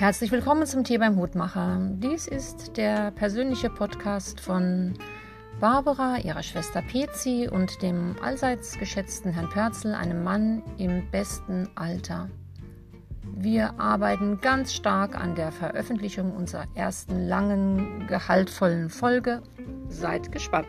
Herzlich willkommen zum Tee beim Hutmacher. Dies ist der persönliche Podcast von Barbara, ihrer Schwester Pezi und dem allseits geschätzten Herrn Pörzel, einem Mann im besten Alter. Wir arbeiten ganz stark an der Veröffentlichung unserer ersten langen, gehaltvollen Folge. Seid gespannt.